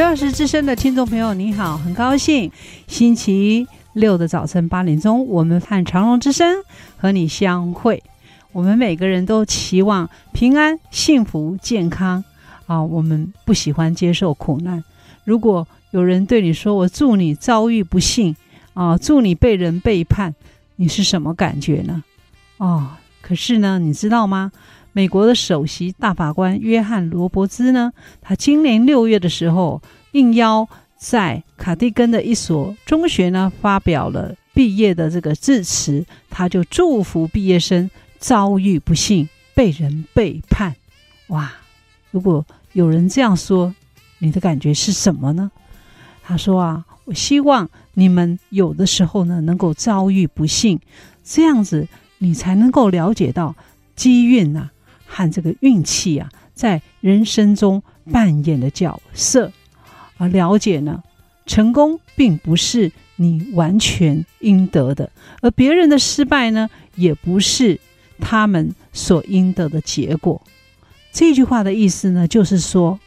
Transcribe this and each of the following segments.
十二时之声的听众朋友，你好，很高兴星期六的早晨八点钟，我们看长荣之声和你相会。我们每个人都期望平安、幸福、健康啊！我们不喜欢接受苦难。如果有人对你说：“我祝你遭遇不幸啊，祝你被人背叛”，你是什么感觉呢？哦，可是呢，你知道吗？美国的首席大法官约翰罗伯兹呢，他今年六月的时候应邀在卡蒂根的一所中学呢发表了毕业的这个致辞，他就祝福毕业生遭遇不幸，被人背叛。哇！如果有人这样说，你的感觉是什么呢？他说啊，我希望你们有的时候呢能够遭遇不幸，这样子你才能够了解到机运呐。和这个运气啊，在人生中扮演的角色，而了解呢，成功并不是你完全应得的，而别人的失败呢，也不是他们所应得的结果。这句话的意思呢，就是说，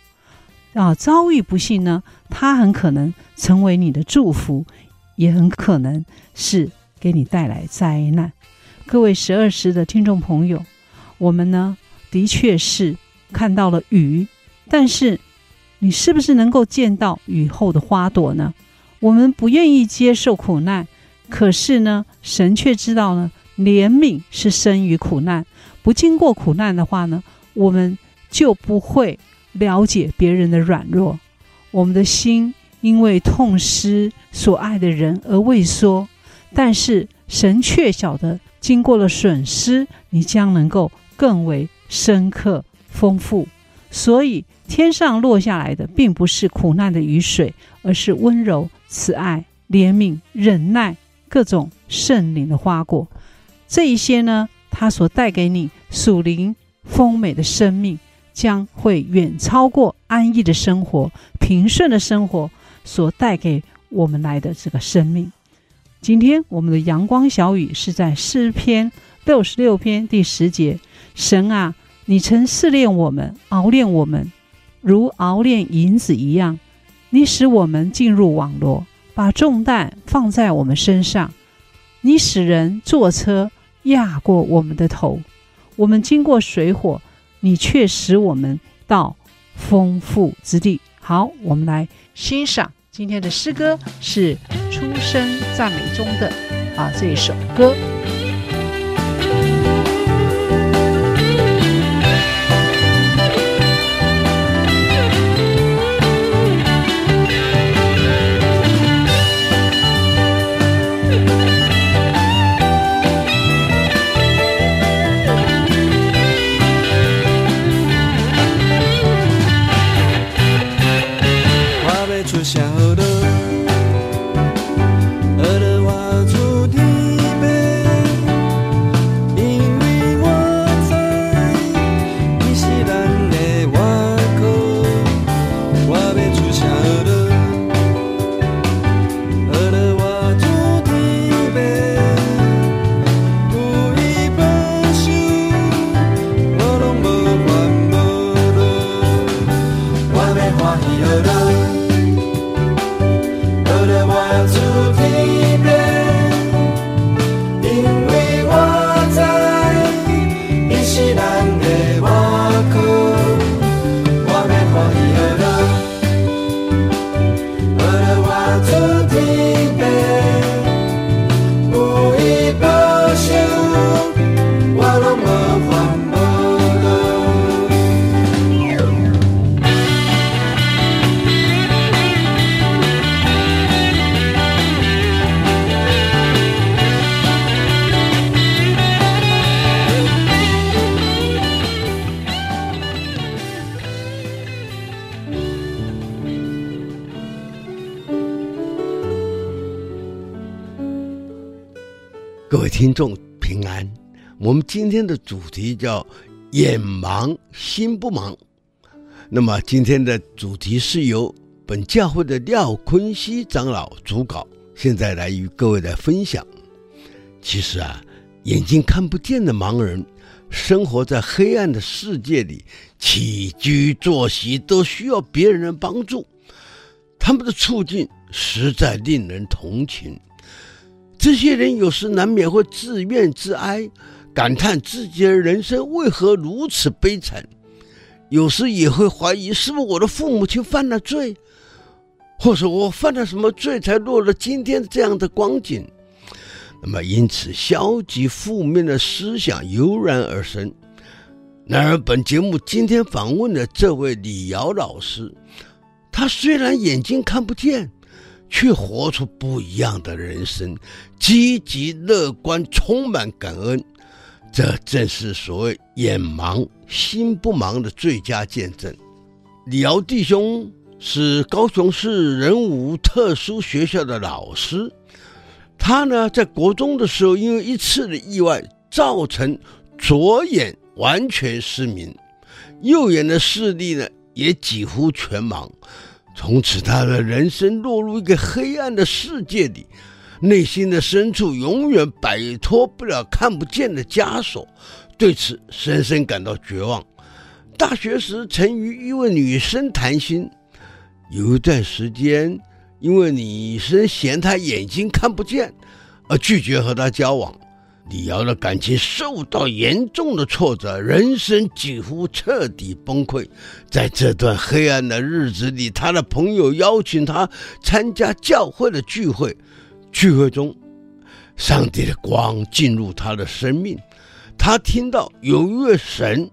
啊，遭遇不幸呢，它很可能成为你的祝福，也很可能是给你带来灾难。各位十二时的听众朋友，我们呢，的确是看到了雨，但是你是不是能够见到雨后的花朵呢？我们不愿意接受苦难，可是呢，神却知道呢，怜悯是生于苦难。不经过苦难的话呢，我们就不会了解别人的软弱。我们的心因为痛失所爱的人而畏缩，但是神却晓得，经过了损失，你将能够更为。深刻丰富，所以天上落下来的并不是苦难的雨水，而是温柔、慈爱、怜悯、忍耐各种圣灵的花果。这一些呢，它所带给你属灵丰美的生命，将会远超过安逸的生活、平顺的生活所带给我们来的这个生命。今天我们的阳光小雨是在诗篇六十六篇第十节，神啊。你曾试炼我们，熬炼我们，如熬炼银子一样。你使我们进入网罗，把重担放在我们身上。你使人坐车压过我们的头。我们经过水火，你却使我们到丰富之地。好，我们来欣赏今天的诗歌，是出生赞美中的啊这一首歌。题叫“眼盲心不盲”。那么今天的主题是由本教会的廖坤熙长老主稿，现在来与各位来分享。其实啊，眼睛看不见的盲人，生活在黑暗的世界里，起居作息都需要别人的帮助，他们的处境实在令人同情。这些人有时难免会自怨自哀，感叹自己的人生为何如此悲惨；有时也会怀疑，是不是我的父母亲犯了罪，或者我犯了什么罪，才落了今天这样的光景。那么，因此消极负面的思想油然而生。然而，本节目今天访问的这位李瑶老师，他虽然眼睛看不见。却活出不一样的人生，积极乐观，充满感恩。这正是所谓“眼盲心不盲”的最佳见证。李尧弟兄是高雄市仁武特殊学校的老师，他呢在国中的时候，因为一次的意外，造成左眼完全失明，右眼的视力呢也几乎全盲。从此，他的人生落入一个黑暗的世界里，内心的深处永远摆脱不了看不见的枷锁，对此深深感到绝望。大学时曾与一位女生谈心，有一段时间，因为女生嫌他眼睛看不见，而拒绝和他交往。李瑶的感情受到严重的挫折，人生几乎彻底崩溃。在这段黑暗的日子里，他的朋友邀请他参加教会的聚会。聚会中，上帝的光进入他的生命，他听到有一位神。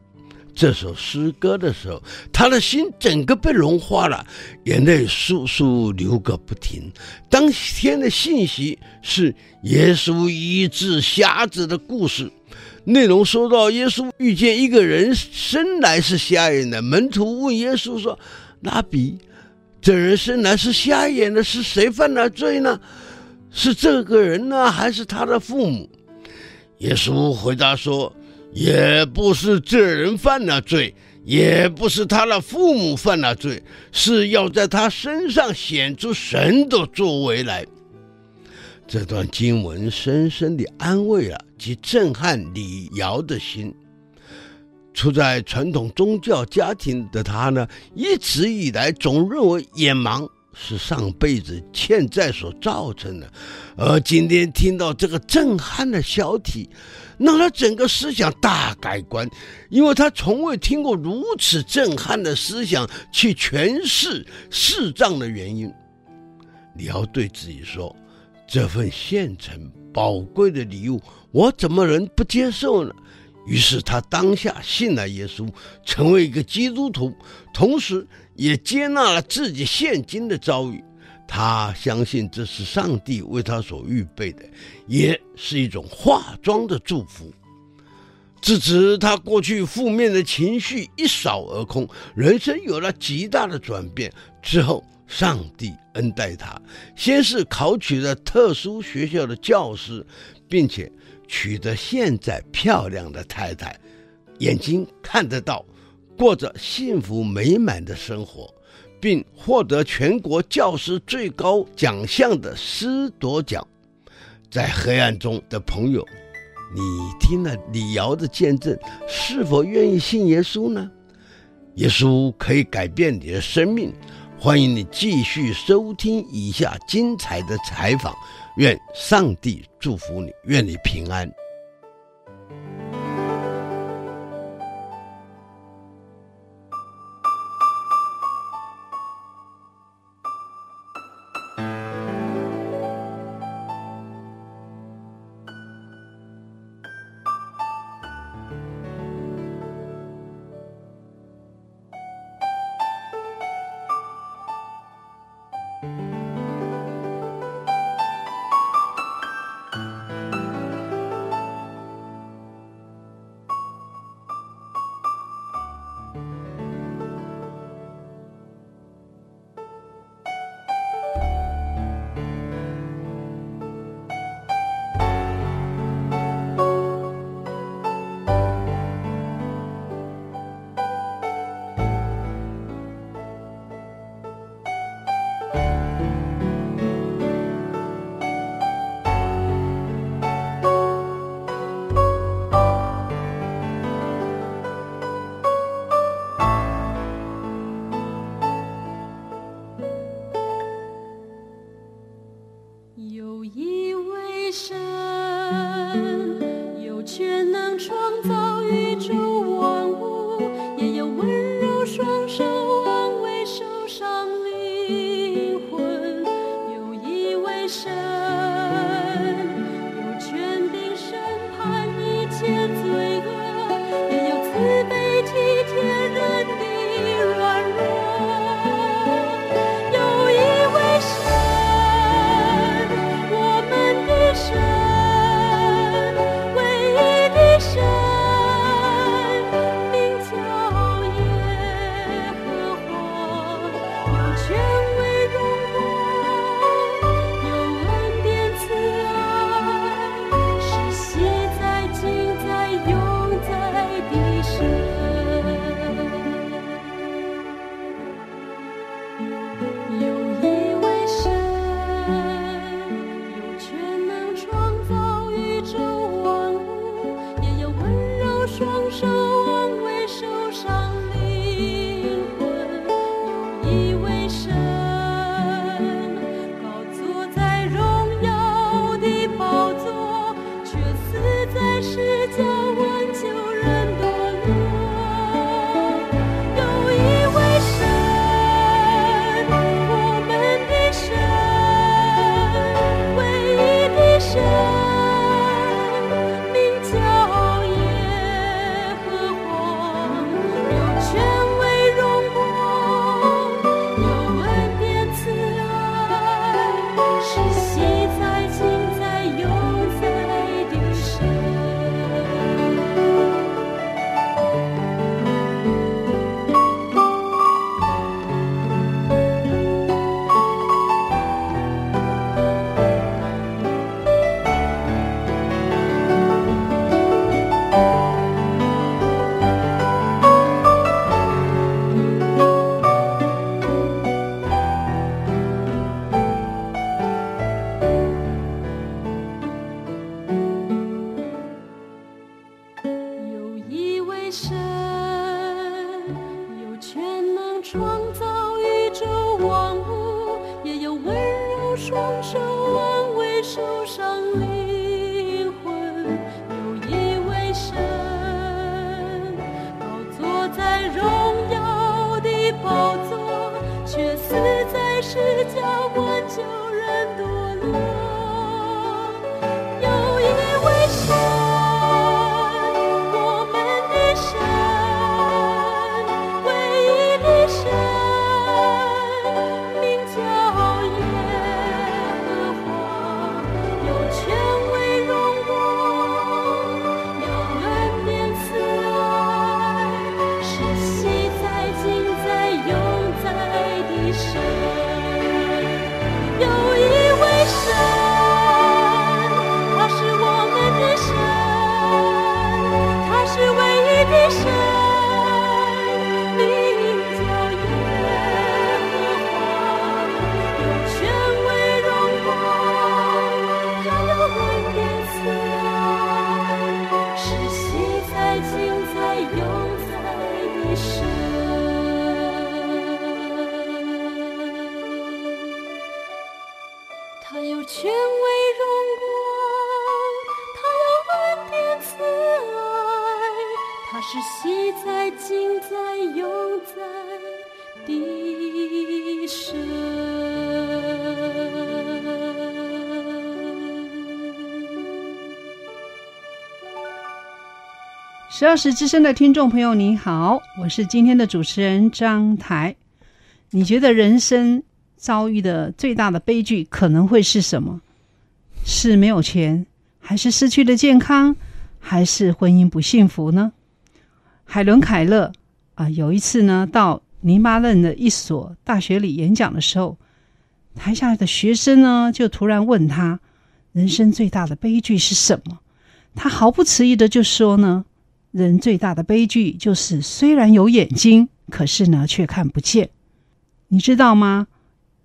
这首诗歌的时候，他的心整个被融化了，眼泪簌簌流个不停。当天的信息是耶稣医治瞎子的故事，内容说到耶稣遇见一个人生来是瞎眼的，门徒问耶稣说：“拉比，这人生来是瞎眼的，是谁犯了罪呢？是这个人呢，还是他的父母？”耶稣回答说。也不是这人犯了罪，也不是他的父母犯了罪，是要在他身上显出神的作为来。这段经文深深地安慰了及震撼李尧的心。处在传统宗教家庭的他呢，一直以来总认为眼盲是上辈子欠债所造成的，而今天听到这个震撼的消息。让他整个思想大改观，因为他从未听过如此震撼的思想去诠释视障的原因。你要对自己说：“这份现成宝贵的礼物，我怎么能不接受呢？”于是他当下信了耶稣，成为一个基督徒，同时也接纳了自己现今的遭遇。他相信这是上帝为他所预备的，也是一种化妆的祝福。自此，他过去负面的情绪一扫而空，人生有了极大的转变。之后，上帝恩待他，先是考取了特殊学校的教师，并且娶得现在漂亮的太太，眼睛看得到，过着幸福美满的生活。并获得全国教师最高奖项的师铎奖。在黑暗中的朋友，你听了李瑶的见证，是否愿意信耶稣呢？耶稣可以改变你的生命。欢迎你继续收听以下精彩的采访。愿上帝祝福你，愿你平安。权威荣光，他有恩典慈爱，他是昔在、今在、永在的神。十二时之声的听众朋友，你好，我是今天的主持人张台。你觉得人生遭遇的最大的悲剧可能会是什么？是没有钱，还是失去了健康，还是婚姻不幸福呢？海伦·凯勒啊，有一次呢，到黎巴嫩的一所大学里演讲的时候，台下的学生呢，就突然问他：人生最大的悲剧是什么？他毫不迟疑的就说呢。人最大的悲剧就是，虽然有眼睛，可是呢却看不见。你知道吗？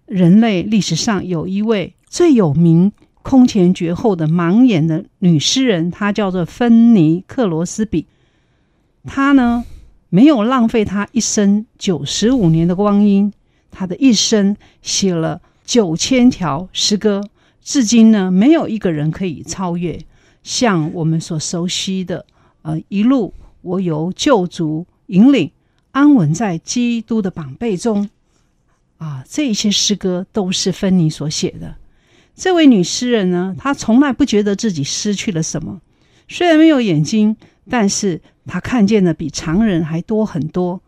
人类历史上有一位最有名、空前绝后的盲眼的女诗人，她叫做芬尼克罗斯比。她呢没有浪费她一生九十五年的光阴，她的一生写了九千条诗歌，至今呢没有一个人可以超越。像我们所熟悉的。呃，一路我由救主引领，安稳在基督的膀臂中。啊，这些诗歌都是芬妮所写的。这位女诗人呢，她从来不觉得自己失去了什么。虽然没有眼睛，但是她看见的比常人还多很多。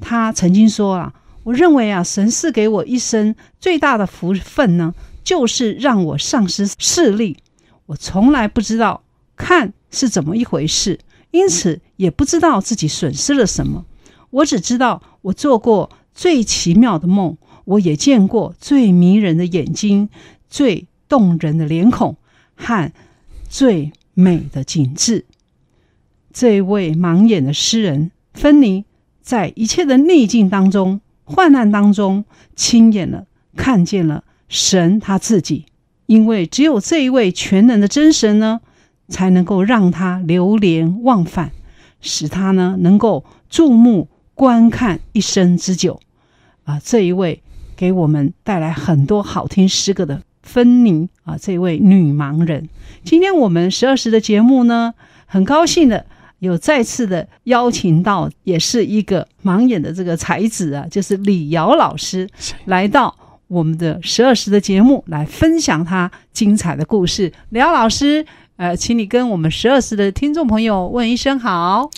她曾经说啊，我认为啊，神赐给我一生最大的福分呢，就是让我丧失视力。我从来不知道看是怎么一回事。因此也不知道自己损失了什么，我只知道我做过最奇妙的梦，我也见过最迷人的眼睛、最动人的脸孔和最美的景致。这一位盲眼的诗人芬尼，在一切的逆境当中、患难当中，亲眼了看见了神他自己。因为只有这一位全能的真神呢，才能够让他流连忘返，使他呢能够注目观看一生之久。啊，这一位给我们带来很多好听诗歌的芬妮啊，这位女盲人。今天我们十二时的节目呢，很高兴的有再次的邀请到，也是一个盲眼的这个才子啊，就是李瑶老师来到。我们的十二时的节目来分享他精彩的故事。李瑶老师，呃，请你跟我们十二时的听众朋友问一声好。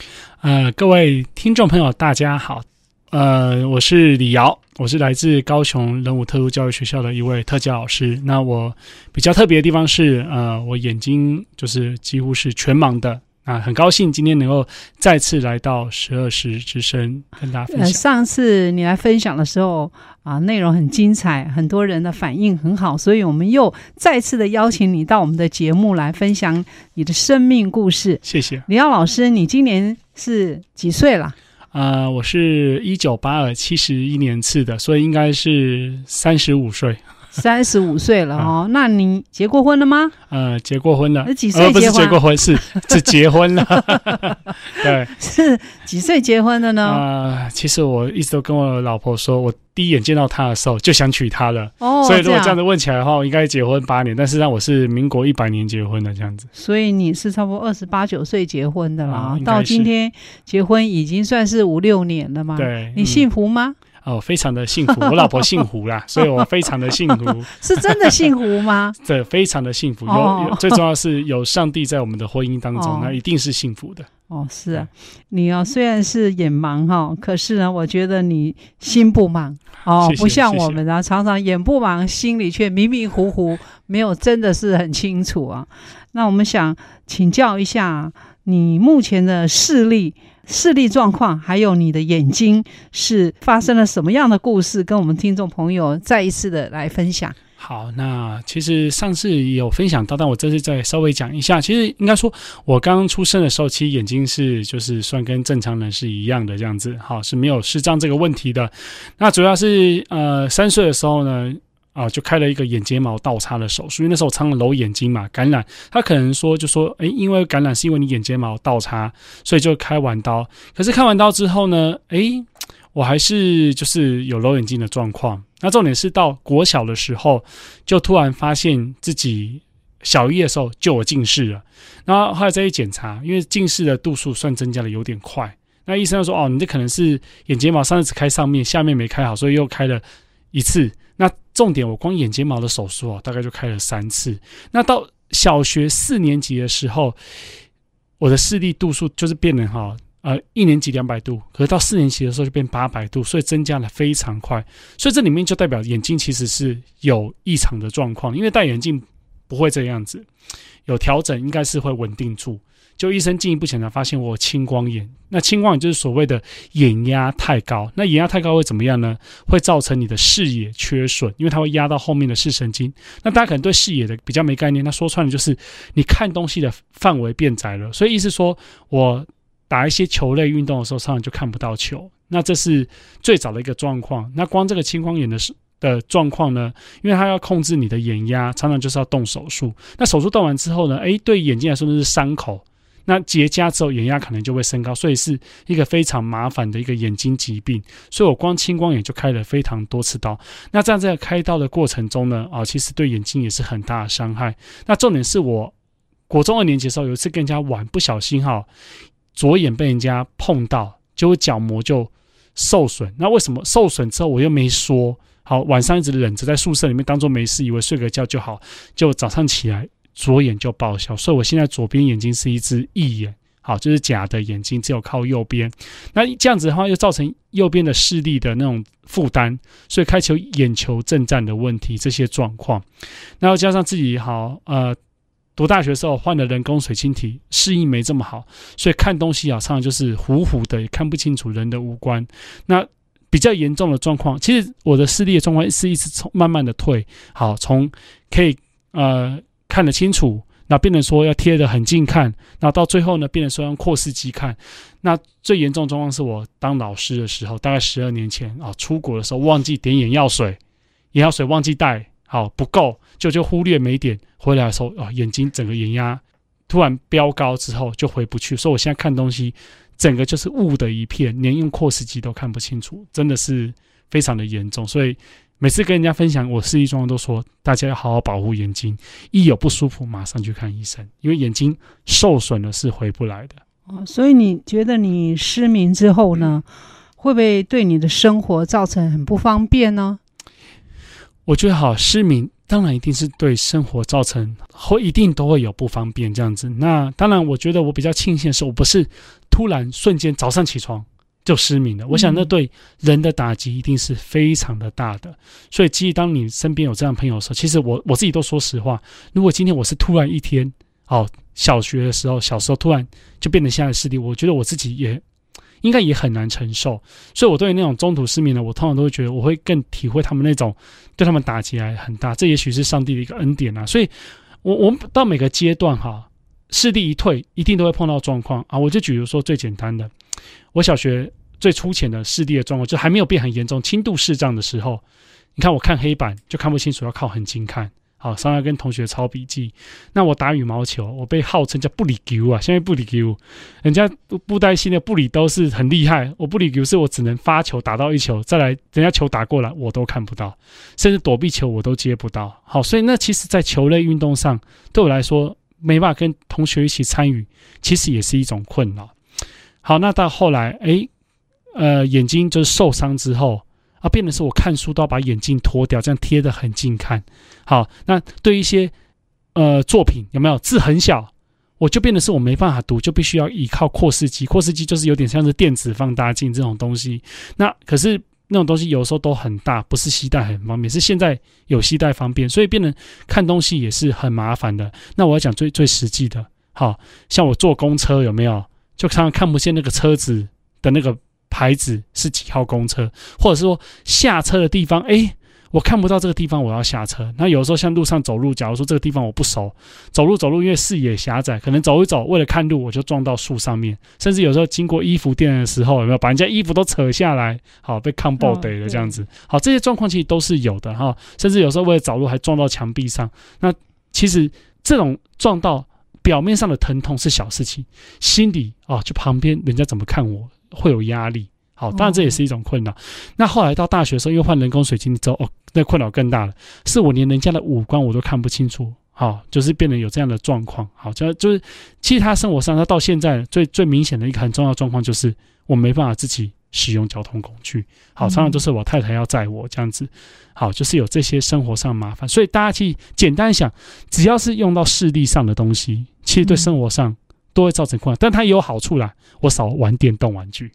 呃，各位听众朋友，大家好。呃，我是李瑶，我是来自高雄人武特殊教育学校的一位特教老师。那我比较特别的地方是，呃，我眼睛就是几乎是全盲的。啊，很高兴今天能够再次来到十二时之声跟大家分享。呃，上次你来分享的时候啊，内容很精彩，很多人的反应很好，所以我们又再次的邀请你到我们的节目来分享你的生命故事。谢谢李瑶老师，你今年是几岁了？啊，呃，我是一九八二七十一年次的，所以应该是三十五岁。三十五岁了哦，那你结过婚了吗？呃，结过婚了。是几岁结婚？呃，不是结过婚，是是结婚了。对，是几岁结婚的呢？啊、呃，其实我一直都跟我老婆说，我第一眼见到她的时候就想娶她了。哦，所以如果这样子问起来的话，我应该结婚八年，但是让我是民国一百年结婚的这样子。所以你是差不多二十八九岁结婚的啦，嗯、到今天结婚已经算是五六年了嘛。对，你幸福吗？嗯哦，非常的幸福。我老婆姓胡啦，所以我非常的幸福。是真的幸福吗？对，非常的幸福。有，有最重要是有上帝在我们的婚姻当中，哦、那一定是幸福的。哦，是啊，你哦虽然是眼盲哈，可是呢，我觉得你心不盲哦，谢谢，不像我们啊，常常眼不盲，心里却迷迷糊糊，没有真的是很清楚啊。那我们想请教一下，你目前的视力。视力状况，还有你的眼睛是发生了什么样的故事？跟我们听众朋友再一次的来分享。好，那其实上次有分享到，但我这次再稍微讲一下。其实应该说，我刚刚出生的时候，其实眼睛是就是算跟正常人是一样的这样子，好，是没有视障这个问题的。那主要是呃三岁的时候呢。啊，就开了一个眼睫毛倒插的手术，因为那时候我常常揉眼睛嘛，感染。他可能说，就说，诶，因为感染是因为你眼睫毛倒插，所以就开完刀。可是开完刀之后呢，诶，我还是就是有揉眼睛的状况。那重点是到国小的时候，就突然发现自己小一的时候就有近视了。然后后来再一检查，因为近视的度数算增加的有点快，那医生就说，哦，你这可能是眼睫毛上次只开上面，下面没开好，所以又开了一次。重点，我光眼睫毛的手术啊，大概就开了三次。那到小学四年级的时候，我的视力度数就是变得哈，呃，一年级两百度，可是到四年级的时候就变八百度，所以增加了非常快。所以这里面就代表眼睛其实是有异常的状况，因为戴眼镜不会这样子，有调整应该是会稳定住。就医生进一步检查，发现我青光眼。那青光眼就是所谓的眼压太高。那眼压太高会怎么样呢？会造成你的视野缺损，因为它会压到后面的视神经。那大家可能对视野的比较没概念，那说穿了就是你看东西的范围变窄了。所以意思说我打一些球类运动的时候，常常就看不到球。那这是最早的一个状况。那光这个青光眼的是。的状况呢？因为它要控制你的眼压，常常就是要动手术。那手术动完之后呢？诶，对眼睛来说那是伤口。那结痂之后，眼压可能就会升高，所以是一个非常麻烦的一个眼睛疾病。所以我光青光眼就开了非常多次刀。那这样在开刀的过程中呢，啊，其实对眼睛也是很大的伤害。那重点是我国中二年级的时候，有一次更加晚，不小心哈，左眼被人家碰到，结果角膜就受损。那为什么受损之后我又没说？好，晚上一直忍着在宿舍里面当做没事，以为睡个觉就好，就早上起来。左眼就报销，所以我现在左边眼睛是一只异眼，好，就是假的眼睛，只有靠右边。那这样子的话，又造成右边的视力的那种负担，所以开球眼球震颤的问题，这些状况。然后加上自己好，呃，读大学时候换了人工水晶体，适应没这么好，所以看东西啊，常常就是糊糊的，也看不清楚人的五官。那比较严重的状况，其实我的视力的状况是一直从慢慢的退，好，从可以呃看得清楚，那变成说要贴得很近看，那到最后呢，变成说用扩视机看。那最严重的状况是我当老师的时候，大概十二年前啊，出国的时候忘记点眼药水，眼药水忘记带，好不够，就就忽略没点，回来的时候啊，眼睛整个眼压突然飙高之后就回不去，所以我现在看东西。整个就是雾的一片，连用扩视机都看不清楚，真的是非常的严重。所以每次跟人家分享我视力状况，都说大家要好好保护眼睛，一有不舒服马上去看医生，因为眼睛受损了是回不来的。哦，所以你觉得你失明之后呢，会不会对你的生活造成很不方便呢？我觉得好，失明当然一定是对生活造成，会一定都会有不方便这样子。那当然，我觉得我比较庆幸的是，我不是。突然瞬间早上起床就失明了，我想那对人的打击一定是非常的大的。所以，其实当你身边有这样朋友的时候，其实我我自己都说实话，如果今天我是突然一天，哦，小学的时候，小时候突然就变成现在的视力，我觉得我自己也应该也很难承受。所以，我对于那种中途失明的，我通常都会觉得我会更体会他们那种对他们打击还很大。这也许是上帝的一个恩典啊。所以我我们到每个阶段哈。视力一退，一定都会碰到状况啊！我就举如说最简单的，我小学最粗浅的视力的状况，就还没有变很严重，轻度视障的时候，你看我看黑板就看不清楚，要靠很近看。好，上来跟同学抄笔记。那我打羽毛球，我被号称叫布里球啊，现在布里球，人家布袋戏的布里都是很厉害，我不里球是我只能发球打到一球，再来人家球打过来我都看不到，甚至躲避球我都接不到。好，所以那其实，在球类运动上，对我来说。没办法跟同学一起参与，其实也是一种困扰。好，那到后来，诶，呃，眼睛就是受伤之后啊，变得是我看书都要把眼镜脱掉，这样贴得很近看。好，那对一些呃作品有没有字很小，我就变得是我没办法读，就必须要依靠扩视机。扩视机就是有点像是电子放大镜这种东西。那可是。那种东西有时候都很大，不是携带很方便，是现在有携带方便，所以变成看东西也是很麻烦的。那我要讲最最实际的，好像我坐公车有没有，就常常看不见那个车子的那个牌子是几号公车，或者是说下车的地方，哎。我看不到这个地方，我要下车。那有时候像路上走路，假如说这个地方我不熟，走路走路，因为视野狭窄，可能走一走，为了看路，我就撞到树上面。甚至有时候经过衣服店的时候，有没有把人家衣服都扯下来？好，被看爆逮了这样子。好，这些状况其实都是有的哈。甚至有时候为了找路，还撞到墙壁上。那其实这种撞到表面上的疼痛是小事情，心里啊，就旁边人家怎么看我会有压力。好，当然这也是一种困扰。那后来到大学的时候，又换人工水晶之后，哦，那困扰更大了，是我连人家的五官我都看不清楚。好，就是变得有这样的状况。好，就就是其他生活上，他到现在最最明显的一个很重要状况，就是我没办法自己使用交通工具。好，常常都是我太太要载我这样子。好，就是有这些生活上麻烦。所以大家去简单想，只要是用到视力上的东西，其实对生活上都会造成困扰。但它也有好处啦，我少玩电动玩具。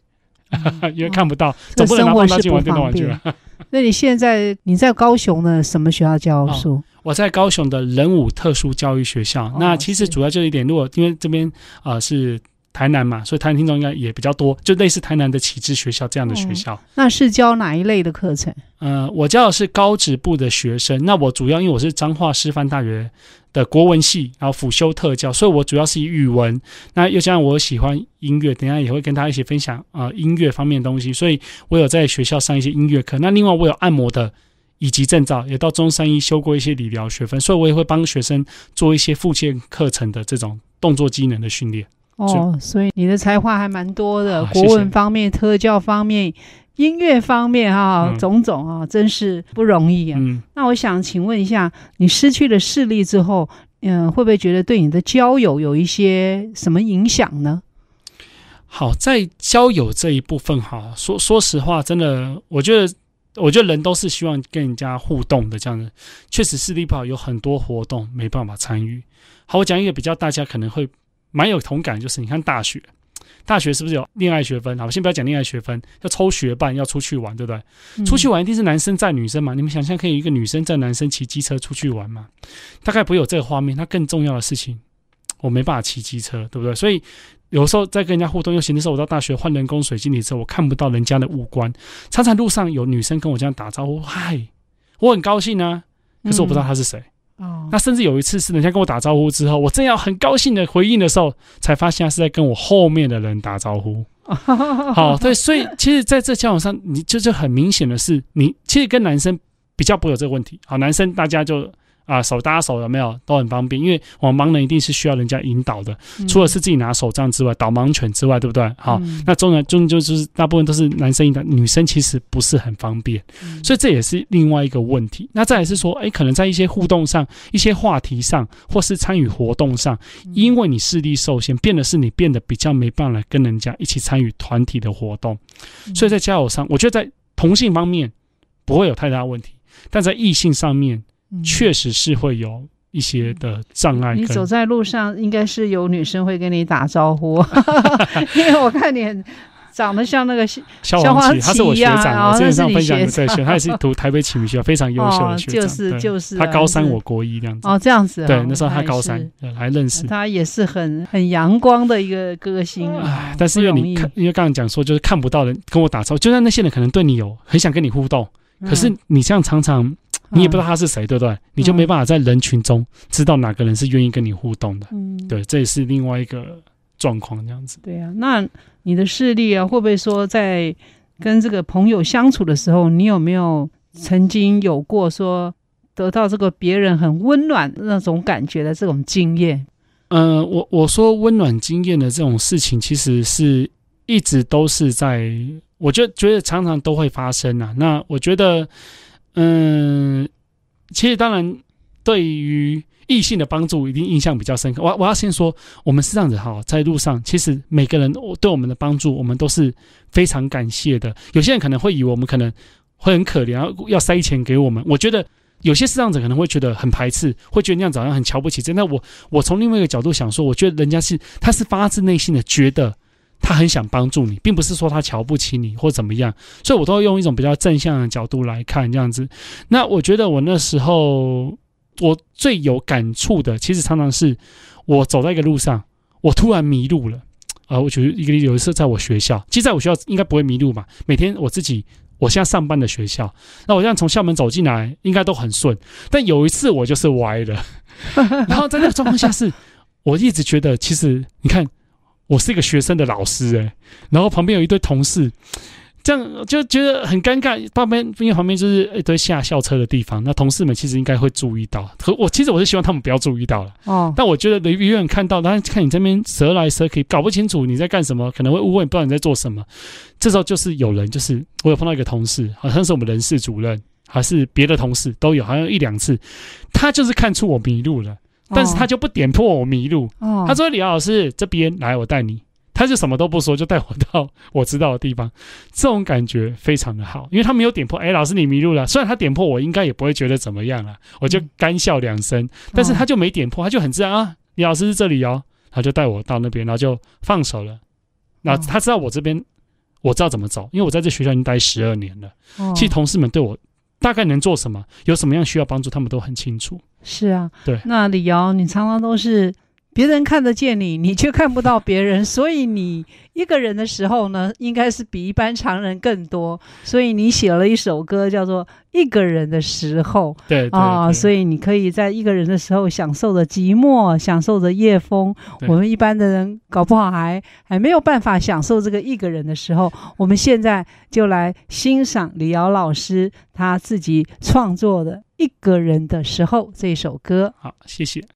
因为看不到，总不能拿放大镜玩电动玩具吧。那你现在你在高雄的什么学校教书？哦，我在高雄的人武特殊教育学校。哦，那其实主要就一点，如果因为这边啊，呃，是。台南嘛，所以台南听众应该也比较多，就类似台南的启智学校这样的学校。嗯、那是教哪一类的课程？呃，我教的是高职部的学生。那我主要因为我是彰化师范大学的国文系，然后辅修特教，所以我主要是以语文。那又加上我喜欢音乐，等一下也会跟大家一起分享啊、呃、音乐方面的东西。所以我有在学校上一些音乐课。那另外我有按摩的以及证照，也到中山医修过一些理疗学分，所以我也会帮学生做一些复健课程的这种动作机能的训练。哦，所以你的才华还蛮多的，国文方面、特教方面、音乐方面，哈，种种啊，真是不容易啊。嗯，那我想请问一下，你失去了视力之后，嗯，会不会觉得对你的交友有一些什么影响呢？好，在交友这一部分，哈，说说实话，真的，我觉得，我觉得人都是希望跟人家互动的，这样子。确实，视力不好，有很多活动没办法参与。好，我讲一个比较大家可能会。蛮有同感，就是你看大学，大学是不是有恋爱学分？好，先不要讲恋爱学分，要抽学伴，要出去玩，对不对？嗯、出去玩一定是男生载女生嘛？你们想象可以一个女生载男生骑机车出去玩吗？大概不会有这个画面。那更重要的事情，我没办法骑机车，对不对？所以有时候在跟人家互动，尤其那时候我到大学换人工水晶体之后，我看不到人家的五官。常常路上有女生跟我这样打招呼，嗨，我很高兴啊，可是我不知道她是谁。那甚至有一次是人家跟我打招呼之后，我正要很高兴的回应的时候，才发现他是在跟我后面的人打招呼。好，对，所以其实在这交往上，你就是很明显的是，你其实跟男生比较不会有这个问题。好，男生大家就。啊，手搭手有没有都很方便，因为我们盲人一定是需要人家引导的，嗯、除了是自己拿手杖之外，导盲犬之外，对不对？好，嗯、那中人中就是大部分都是男生引导，女生其实不是很方便，嗯、所以这也是另外一个问题。那再来是说，哎，可能在一些互动上、一些话题上，或是参与活动上，因为你视力受限，变的是你变得比较没办法跟人家一起参与团体的活动，所以在交友上，我觉得在同性方面不会有太大问题，但在异性上面。确实是会有一些的障碍。你走在路上，应该是有女生会跟你打招呼，因为我看你长得像那个萧煌奇，他是我学长，我之前上分享的在学，他也是读台北启明学校，非常优秀的学长。就是就是，他高三，我国一这样子。哦，这样子。对，那时候他高三，还认识。他也是很很阳光的一个歌星。哎，但是因为你看，因为刚刚讲说，就是看不到人跟我打招呼，就算那些人可能对你有很想跟你互动，可是你这样常常。你也不知道他是谁，对不对？你就没办法在人群中知道哪个人是愿意跟你互动的。嗯，对，这也是另外一个状况，这样子。对啊，那你的视力啊，会不会说在跟这个朋友相处的时候，你有没有曾经有过说得到这个别人很温暖那种感觉的这种经验？嗯、呃，我我说温暖经验的这种事情，其实是一直都是在，我就觉得常常都会发生啊。那我觉得。嗯，其实当然，对于异性的帮助，一定印象比较深刻。我我要先说，我们是这样子哈，在路上，其实每个人对我们的帮助，我们都是非常感谢的。有些人可能会以为我们可能会很可怜，要塞钱给我们。我觉得有些视障者可能会觉得很排斥，会觉得那样子好像很瞧不起。真的，我我从另外一个角度想说，我觉得人家是他是发自内心的觉得。他很想帮助你，并不是说他瞧不起你或怎么样，所以我都会用一种比较正向的角度来看这样子。那我觉得我那时候我最有感触的，其实常常是我走在一个路上，我突然迷路了。啊，我觉得一个有一次在我学校，其实在我学校应该不会迷路嘛。每天我自己，我现在上班的学校，那我这样从校门走进来，应该都很顺。但有一次我就是歪了，然后在那个状况下是，我一直觉得其实你看。我是一个学生的老师诶、欸，然后旁边有一堆同事，这样就觉得很尴尬。旁边因为旁边就是一堆下校车的地方，那同事们其实应该会注意到。可我其实我是希望他们不要注意到了。哦。但我觉得离远看到，他看你这边蛇来蛇去，搞不清楚你在干什么，可能会误会，不知道你在做什么。这时候就是有人，就是我有碰到一个同事，好像是我们人事主任，还是别的同事都有，好像一两次，他就是看出我迷路了。但是他就不点破我迷路，哦、他说：“李老师这边来，我带你。”他就什么都不说，就带我到 我知道的地方。这种感觉非常的好，因为他没有点破。哎，老师你迷路了。虽然他点破，我应该也不会觉得怎么样了，我就干笑两声。嗯、但是他就没点破，他就很自然啊。李老师是这里哦，他就带我到那边，然后就放手了。那他知道我这边，我知道怎么走，因为我在这学校已经待十二年了。哦、其实同事们对我大概能做什么，有什么样需要帮助，他们都很清楚。是啊，对。那李瑶，你常常都是别人看得见你，你却看不到别人，所以你一个人的时候呢，应该是比一般常人更多。所以你写了一首歌，叫做《一个人的时候》。对啊，所以你可以在一个人的时候享受着寂寞，享受着夜风。我们一般的人搞不好还还没有办法享受这个一个人的时候。我们现在就来欣赏李瑶老师他自己创作的。一个人的时候，这首歌。好，谢谢。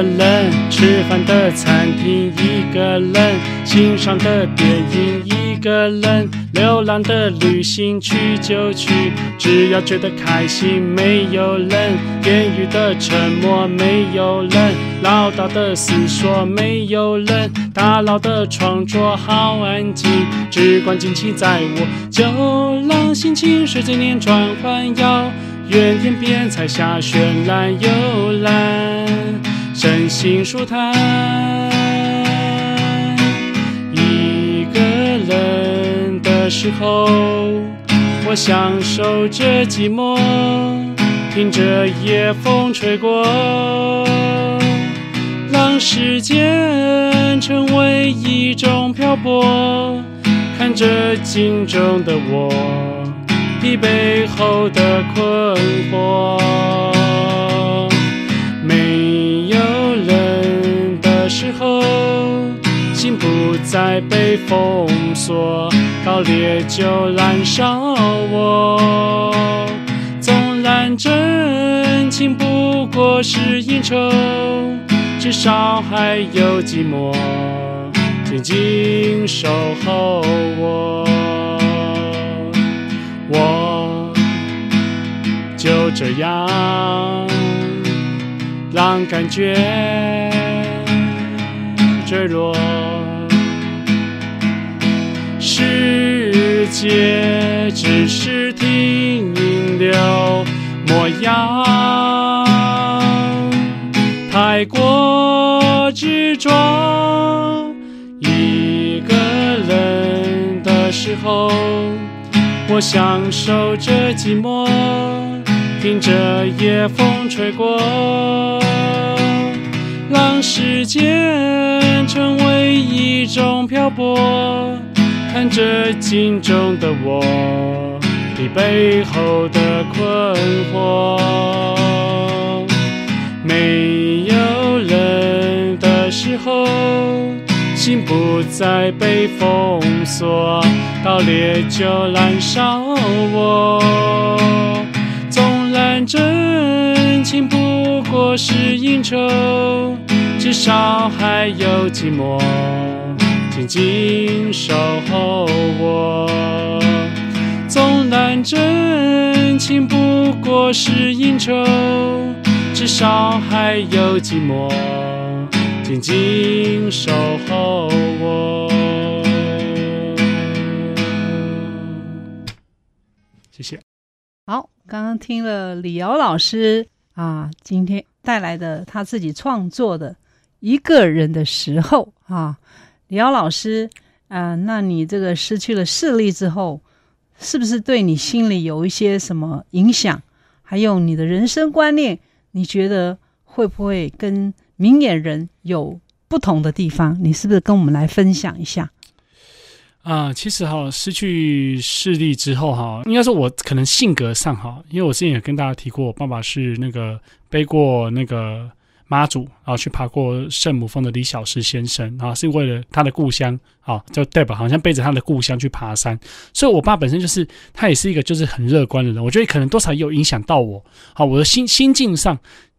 个人吃饭的餐厅，一个人欣赏的电影，一个人流浪的旅行去就去，只要觉得开心。没有人言语的沉默，没有人唠叨的思索，没有人打扰的创作，好安静，只管尽情在我，就让心情随着念转换，遥远天边彩霞绚烂又蓝，身心舒坦。一个人的时候，我享受着寂寞，听着夜风吹过，让时间成为一种漂泊，看着镜中的我，疲惫后的困惑，在被封锁。告烈就燃烧我，纵然真情不过是应酬，至少还有寂寞静静守候我。我就这样让感觉坠落。界只是停留模样，太过执着。一个人的时候，我享受着寂寞，听着夜风吹过，让时间成为一种漂泊。看着镜中的我，疲惫后的困惑，没有人的时候，心不再被封锁，到烈就燃烧我。纵然真情不过是应酬，至少还有寂寞。静静守候我，纵然真情不过是应酬，至少还有寂寞。静静守候我。谢谢。好，刚刚听了李瑶老师啊，今天带来的他自己创作的一个人的时候啊。李瑶老师，啊、那你这个失去了视力之后，是不是对你心里有一些什么影响？还有你的人生观念，你觉得会不会跟明眼人有不同的地方？你是不是跟我们来分享一下？啊、其实哈，失去视力之后哈，应该说我可能性格上哈，因为我之前也跟大家提过，我爸爸是那个背过那个。妈祖，然后去爬过圣母峰的李小石先生啊，是为了他的故乡啊，就代表好像背着他的故乡去爬山。所以，我爸本身就是他也是一个就是很乐观的人。我觉得可能多少有影响到我。好，我的心心境上，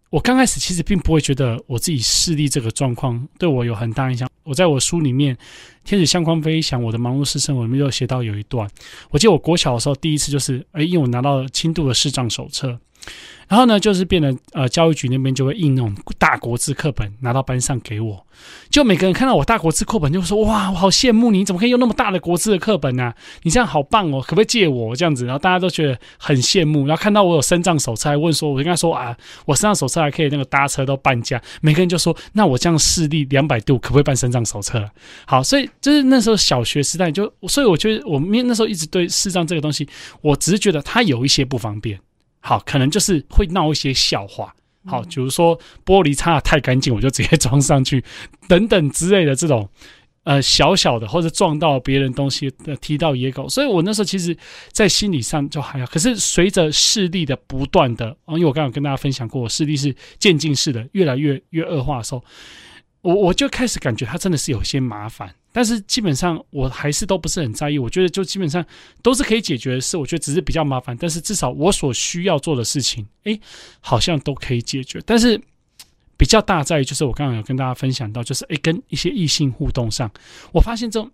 我刚开始其实并不会觉得我自己视力这个状况对我有很大影响。我在我书里面《天使相框飞翔》我的忙碌式生活里面就写到有一段，我记得我国小的时候第一次就是，哎，因为我拿到了轻度的视障手册。然后呢，就是变成呃，教育局那边就会印那种大国字课本拿到班上给我，就每个人看到我大国字课本就说：“哇，我好羡慕你，你怎么可以用那么大的国字的课本呢、啊？你这样好棒哦，可不可以借我这样子？”然后大家都觉得很羡慕。然后看到我有身障手册，还问说：“我跟他说啊，我身障手册还可以那个搭车都半价。”每个人就说：“那我这样视力两百度，可不可以办身障手册？”好，所以就是那时候小学时代就，所以我觉得我们那时候一直对视障这个东西，我只是觉得它有一些不方便。好，可能就是会闹一些笑话。好，比如说玻璃擦得太干净，我就直接装上去，等等之类的这种，呃，小小的或者撞到别人东西的踢到野狗，所以我那时候其实，在心理上就还好。可是随着视力的不断的，因为我刚刚跟大家分享过，我视力是渐进式的，越来越越恶化的时候，我我就开始感觉它真的是有些麻烦。但是基本上我还是都不是很在意，我觉得就基本上都是可以解决的事，我觉得只是比较麻烦，但是至少我所需要做的事情，诶，好像都可以解决。但是比较大在于就是我刚刚有跟大家分享到，就是诶，跟一些异性互动上，我发现这种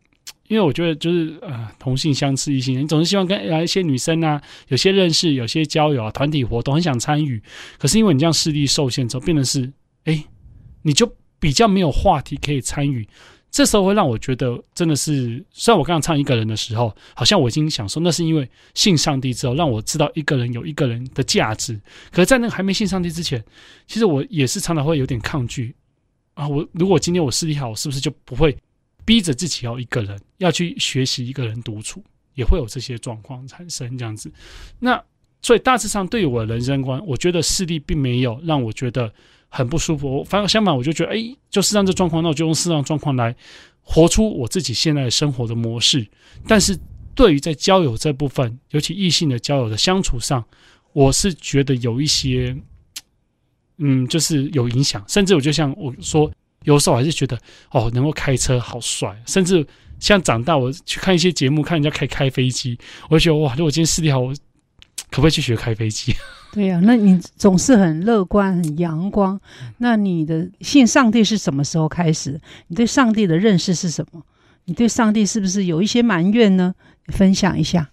因为我觉得就是呃，同性相斥，异性，你总是希望跟来一些女生啊，有些认识，有些交友啊，团体活动很想参与，可是因为你这样视力受限之后，变成是哎，你就比较没有话题可以参与。这时候会让我觉得真的是，虽然我刚刚唱一个人的时候，好像我已经想说，那是因为信上帝之后，让我知道一个人有一个人的价值。可是，在那个还没信上帝之前，其实我也是常常会有点抗拒啊。我如果今天我视力好，我是不是就不会逼着自己要一个人要去学习一个人独处，也会有这些状况产生这样子。那所以大致上对于我的人生观，我觉得视力并没有让我觉得。很不舒服，反而相反，我就觉得，哎，就视障这状况，那我就用视障状况来活出我自己现在生活的模式。但是，对于在交友这部分，尤其异性的交友的相处上，我是觉得有一些，嗯，就是有影响。甚至我就像我说，有时候我还是觉得，哦，能够开车好帅。甚至像长大，我去看一些节目，看人家开开飞机，我就觉得，哇，如果今天视力好，我可不可以去学开飞机？对呀、啊，那你总是很乐观、很阳光。那你的信上帝是什么时候开始？你对上帝的认识是什么？你对上帝是不是有一些埋怨呢？你分享一下。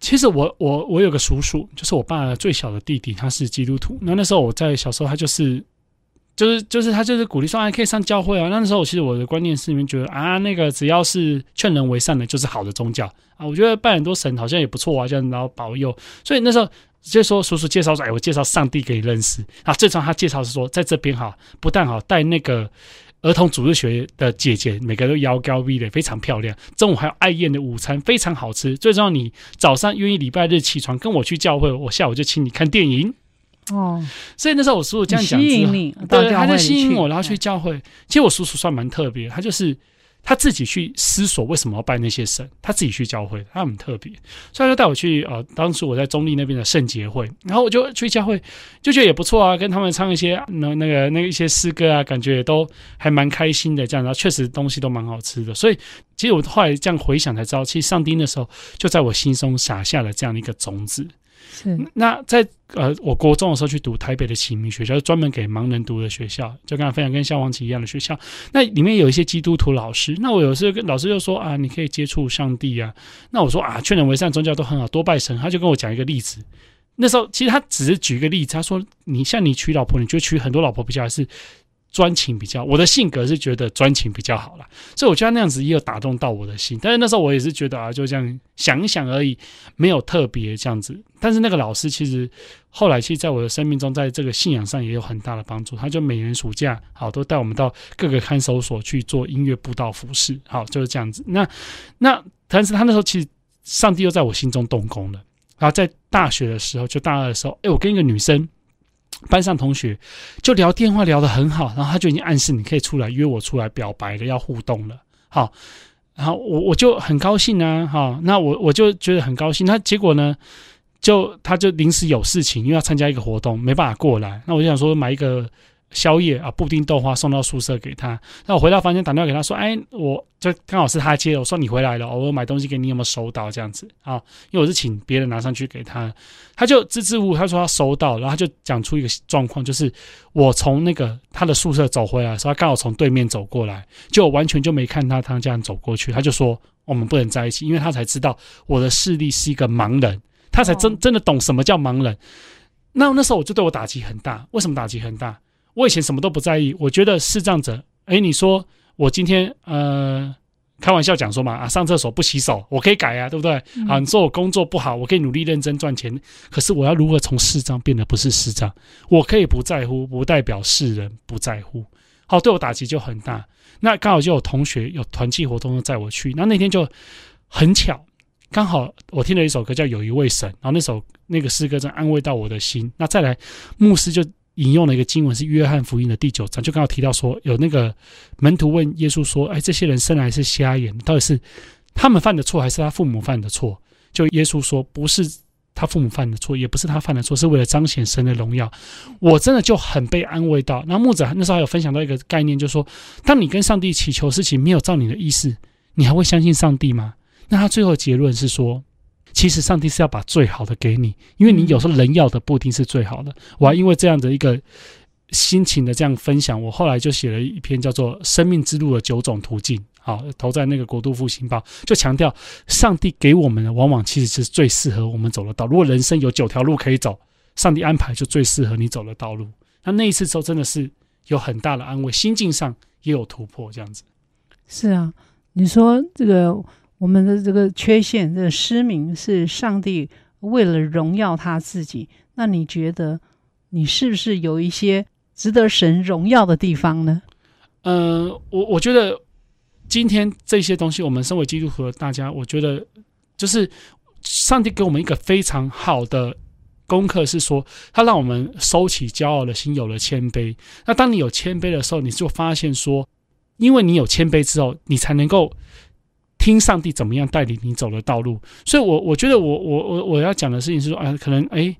其实我我我有个叔叔，就是我爸最小的弟弟，他是基督徒。那那时候我在小时候，他就是就是就是他就是鼓励说，还可以上教会啊。那时候其实我的观念是里面觉得啊，那个只要是劝人为善的，就是好的宗教啊。我觉得拜很多神好像也不错啊，这样然后保佑。所以那时候。就说叔叔介绍说，哎，我介绍上帝给你认识啊。最常他介绍是说，在这边哈，不但好带那个儿童主日学的姐姐，每个都腰高 V 的，非常漂亮。中午还有爱宴的午餐，非常好吃。最重要，你早上愿意礼拜日起床跟我去教会，我下午就请你看电影。哦，所以那时候我叔叔这样讲之后，吸引你，对，他就吸引我，然后去教会。其实我叔叔算蛮特别，他就是。他自己去思索为什么要拜那些神，他自己去教会，他很特别，所以他就带我去呃，当时我在中立那边的圣洁会，然后我就去教会，就觉得也不错啊，跟他们唱一些那那个那个一些诗歌啊，感觉也都还蛮开心的这样，然后确实东西都蛮好吃的，所以其实我后来这样回想才知道，其实上帝那时候就在我心中撒下了这样的一个种子。是，那在呃，我国中的时候去读台北的启明学校，专门给盲人读的学校，就刚才分享跟萧煌奇一样的学校。那里面有一些基督徒老师，那我有时候跟老师就说啊，你可以接触上帝啊。那我说啊，劝人为善，宗教都很好，多拜神。他就跟我讲一个例子，那时候其实他只是举一个例子，他说你像你娶老婆，你就娶很多老婆比较是？专情比较，我的性格是觉得专情比较好啦，所以我觉得那样子也有打动到我的心。但是那时候我也是觉得啊，就这样想一想而已，没有特别这样子。但是那个老师其实后来其实在我的生命中，在这个信仰上也有很大的帮助。他就每年暑假好都带我们到各个看守所去做音乐布道服事，好就是这样子。那那但是他那时候其实上帝又在我心中动工了。然后在大学的时候，就大二的时候，哎，我跟一个女生。班上同学就聊电话聊得很好，然后他就已经暗示你可以出来约我出来表白了，要互动了。好，然后我我就很高兴啊，哈，那我我就觉得很高兴。那结果呢，就他就临时有事情，因为要参加一个活动，没办法过来。那我就想说买一个。宵夜啊，布丁豆花送到宿舍给他。那我回到房间打电话给他说：“哎，我就刚好是他接的。我说你回来了，我买东西给你，有没有收到？这样子啊？因为我是请别人拿上去给他，他就支支吾吾，他说他收到，然后他就讲出一个状况，就是我从那个他的宿舍走回来的时候，他刚好从对面走过来，就完全就没看他他这样走过去，他就说我们不能在一起，因为他才知道我的视力是一个盲人，他才真真的懂什么叫盲人。那那时候我就对我打击很大，为什么打击很大？我以前什么都不在意，我觉得视障者，哎，你说我今天呃开玩笑讲说嘛啊，上厕所不洗手，我可以改啊，对不对？嗯、啊，你说我工作不好，我可以努力认真赚钱，可是我要如何从视障变得不是视障？我可以不在乎，不代表世人不在乎。好，对我打击就很大。那刚好就有同学有团契活动载我去，那那天就很巧，刚好我听了一首歌叫《有一位神》，然后那首那个诗歌真安慰到我的心。那再来，牧师就。引用了一个经文，是约翰福音的第九章，就刚好提到说，有那个门徒问耶稣说：“哎，这些人生来是瞎眼，到底是他们犯的错，还是他父母犯的错？”就耶稣说：“不是他父母犯的错，也不是他犯的错，是为了彰显神的荣耀。”我真的就很被安慰到。然后牧者那时候还有分享到一个概念，就是说，当你跟上帝祈求事情没有照你的意思，你还会相信上帝吗？那他最后结论是说。其实上帝是要把最好的给你，因为你有时候人要的不一定是最好的。我还因为这样的一个心情的这样分享，我后来就写了一篇叫做《生命之路的九种途径》好，投在那个国度复兴报，就强调上帝给我们的往往其实是最适合我们走的道。如果人生有九条路可以走，上帝安排就最适合你走的道路。那那一次之后真的是有很大的安慰，心境上也有突破，这样子。是啊，你说这个我们的这个缺陷，这个失明是上帝为了荣耀他自己。那你觉得你是不是有一些值得神荣耀的地方呢？呃，我我觉得今天这些东西，我们身为基督徒的大家，我觉得就是上帝给我们一个非常好的功课，是说他让我们收起骄傲的心，有了谦卑。那当你有谦卑的时候，你就发现说，因为你有谦卑之后，你才能够听上帝怎么样带领你走的道路。所以我，我我觉得我我我我要讲的事情是说，啊，可能哎。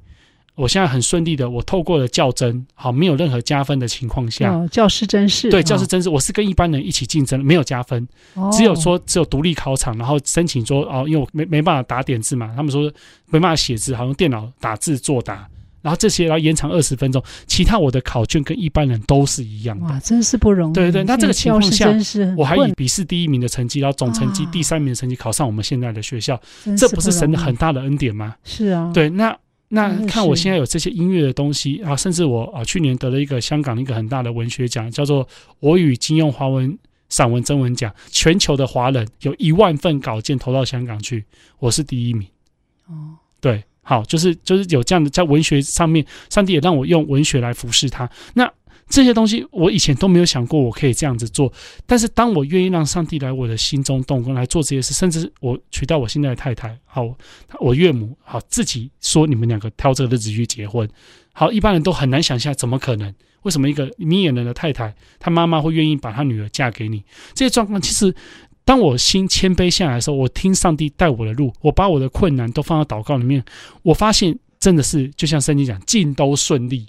我现在很顺利的，我透过了较真，好，没有任何加分的情况下，哦、教师真是，对，教师真试，我是跟一般人一起竞争，没有加分，哦、只有说只有独立考场，然后申请说哦，因为我没没办法打点字嘛，他们说没办法写字，好用电脑打字作答，然后这些然后延长二十分钟，其他我的考卷跟一般人都是一样的，哇，真是不容易。对对，那这个情况下，我还以笔试第一名的成绩，然后总成绩第三名的成绩考上我们现在的学校，这不是神的很大的恩典吗？是啊，对，那。那看我现在有这些音乐的东西啊，甚至我啊去年得了一个香港一个很大的文学奖，叫做我与金庸华文散文征文奖，全球的华人有一万份稿件投到香港去，我是第一名。哦，对，好，就是就是有这样的在文学上面，上帝也让我用文学来服侍他。那。这些东西我以前都没有想过，我可以这样子做。但是当我愿意让上帝来我的心中动工来做这些事，甚至我娶到我现在的太太，好，我岳母，好，自己说你们两个挑这个日子去结婚，好，一般人都很难想象，怎么可能？为什么一个明眼人的太太，她妈妈会愿意把她女儿嫁给你？这些状况，其实当我心谦卑下来的时候，我听上帝带我的路，我把我的困难都放到祷告里面，我发现真的是就像圣经讲，尽都顺利。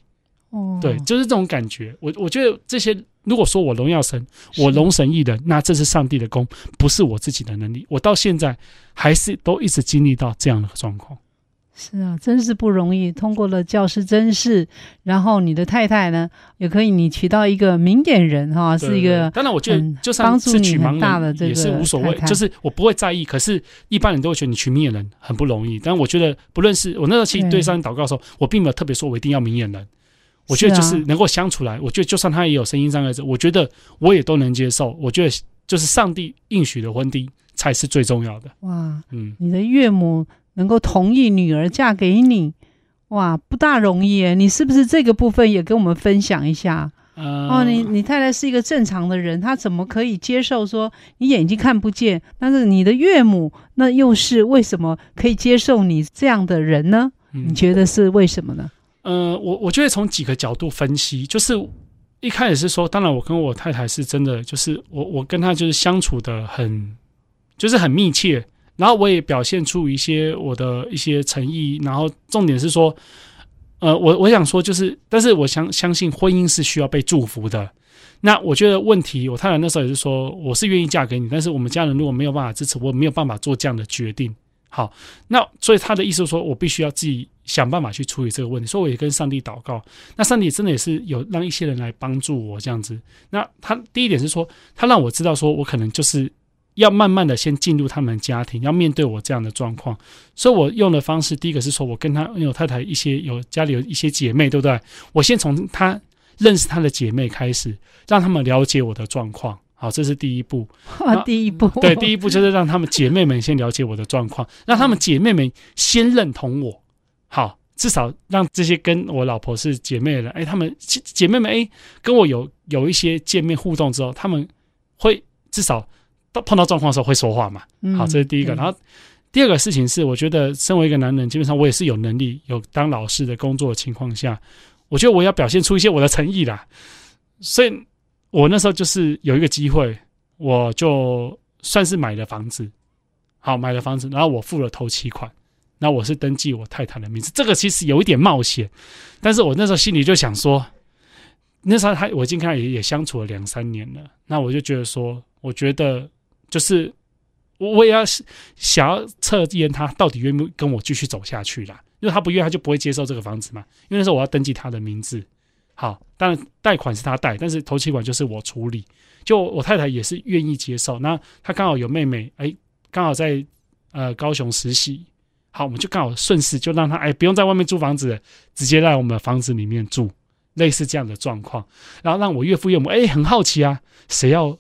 哦，对，就是这种感觉。我我觉得这些，如果说我荣耀神，我龙神一人，那这是上帝的功，不是我自己的能力。我到现在还是都一直经历到这样的状况。是啊，真是不容易。通过了教师甄试，然后你的太太呢，也可以你娶到一个明眼人哈，是一个。当然，我觉得就算是娶盲人也是无所谓，就是我不会在意。可是，一般人都会觉得你娶明眼人很不容易。但我觉得，不论是我那时候其实对上帝祷告的时候，我并没有特别说我一定要明眼人。我觉得就是能够相处来，我觉得就算他也有声音障碍者，我觉得我也都能接受。我觉得就是上帝应许的婚姻才是最重要的。哇，嗯，你的岳母能够同意女儿嫁给你，哇，不大容易耶。你是不是这个部分也跟我们分享一下？嗯、哦，你你太太是一个正常的人，她怎么可以接受说你眼睛看不见？但是你的岳母那又是为什么可以接受你这样的人呢？你觉得是为什么呢？呃，我我觉得从几个角度分析，就是一开始是说，当然我跟我太太是真的，就是我我跟她就是相处的很，就是很密切，然后我也表现出一些我的一些诚意，然后重点是说，呃，我我想说就是，但是我相相信婚姻是需要被祝福的。那我觉得问题，我太太那时候也是说，我是愿意嫁给你，但是我们家人如果没有办法支持，我没有办法做这样的决定。好，那所以他的意思说，我必须要自己想办法去处理这个问题。所以我也跟上帝祷告，那上帝真的也是有让一些人来帮助我这样子。那他第一点是说，他让我知道说我可能就是要慢慢的先进入他们家庭，要面对我这样的状况。所以我用的方式，第一个是说我跟他因为我太太一些有家里有一些姐妹，对不对？我先从他认识他的姐妹开始，让他们了解我的状况。好，这是第一步。啊，第一步，对，第一步就是让他们姐妹们先了解我的状况，让他们姐妹们先认同我。好，至少让这些跟我老婆是姐妹的人，哎，他们姐妹们哎，跟我有有一些见面互动之后，他们会至少到碰到状况的时候会说话嘛。好，这是第一个。然后第二个事情是，我觉得身为一个男人，基本上我也是有能力有当老师的工作的情况下，我觉得我要表现出一些我的诚意啦。所以。我那时候就是有一个机会，我就算是买了房子，好，买了房子，然后我付了头期款，那我是登记我太太的名字，这个其实有一点冒险，但是我那时候心里就想说，那时候他我已经跟他也也相处了两三年了，那我就觉得说，我觉得就是我我也要想要测验他到底愿不跟我继续走下去啦，因为他不愿意，他就不会接受这个房子嘛，因为那时候我要登记他的名字。好，当然贷款是他贷，但是头期款就是我处理。就我太太也是愿意接受。那她刚好有妹妹，哎，刚好在呃高雄实习，好，我们就刚好顺势就让她哎不用在外面租房子，直接在我们的房子里面住，类似这样的状况。然后让我岳父岳母哎很好奇啊，谁要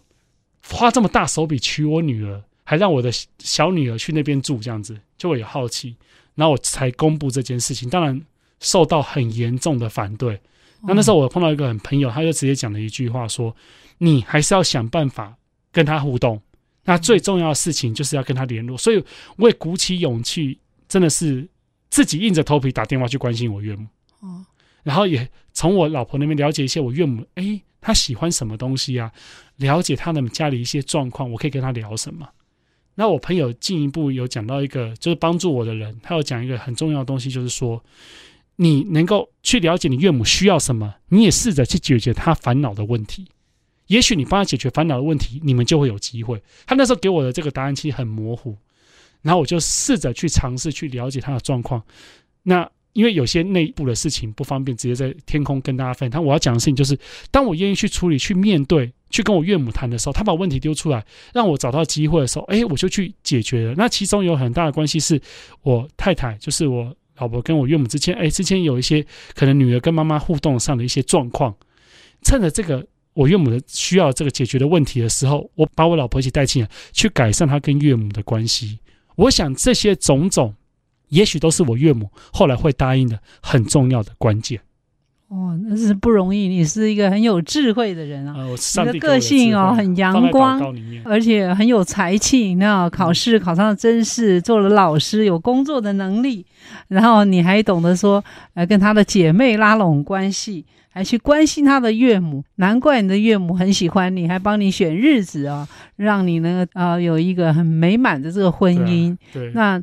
花这么大手笔娶我女儿，还让我的小女儿去那边住，这样子就会有好奇。然后我才公布这件事情，当然受到很严重的反对。那那时候我碰到一个很朋友，他就直接讲了一句话说：“你还是要想办法跟他互动。那最重要的事情就是要跟他联络。”所以我也鼓起勇气，真的是自己硬着头皮打电话去关心我岳母。哦，然后也从我老婆那边了解一些我岳母，哎，他喜欢什么东西啊？了解他们家里一些状况，我可以跟他聊什么？那我朋友进一步有讲到一个，就是帮助我的人，他有讲一个很重要的东西，就是说，你能够去了解你岳母需要什么，你也试着去解决他烦恼的问题。也许你帮他解决烦恼的问题，你们就会有机会。他那时候给我的这个答案其实很模糊，然后我就试着去尝试去了解他的状况。那因为有些内部的事情不方便直接在天空跟大家分享，但我要讲的事情就是，当我愿意去处理、去面对。去跟我岳母谈的时候，他把问题丢出来，让我找到机会的时候，哎，我就去解决了。那其中有很大的关系是我太太，就是我老婆跟我岳母之间，哎，之前有一些可能女儿跟妈妈互动上的一些状况，趁着这个我岳母的需要这个解决的问题的时候，我把我老婆一起带进来，去改善她跟岳母的关系。我想这些种种，也许都是我岳母后来会答应的很重要的关键。哦，那是不容易。你是一个很有智慧的人啊，呃、你的个性哦很阳光，而且很有才气。那考试考上了真试，做了老师，有工作的能力。然后你还懂得说，呃，跟他的姐妹拉拢关系，还去关心他的岳母。难怪你的岳母很喜欢你，还帮你选日子啊，让你呢呃有一个很美满的这个婚姻。对，对那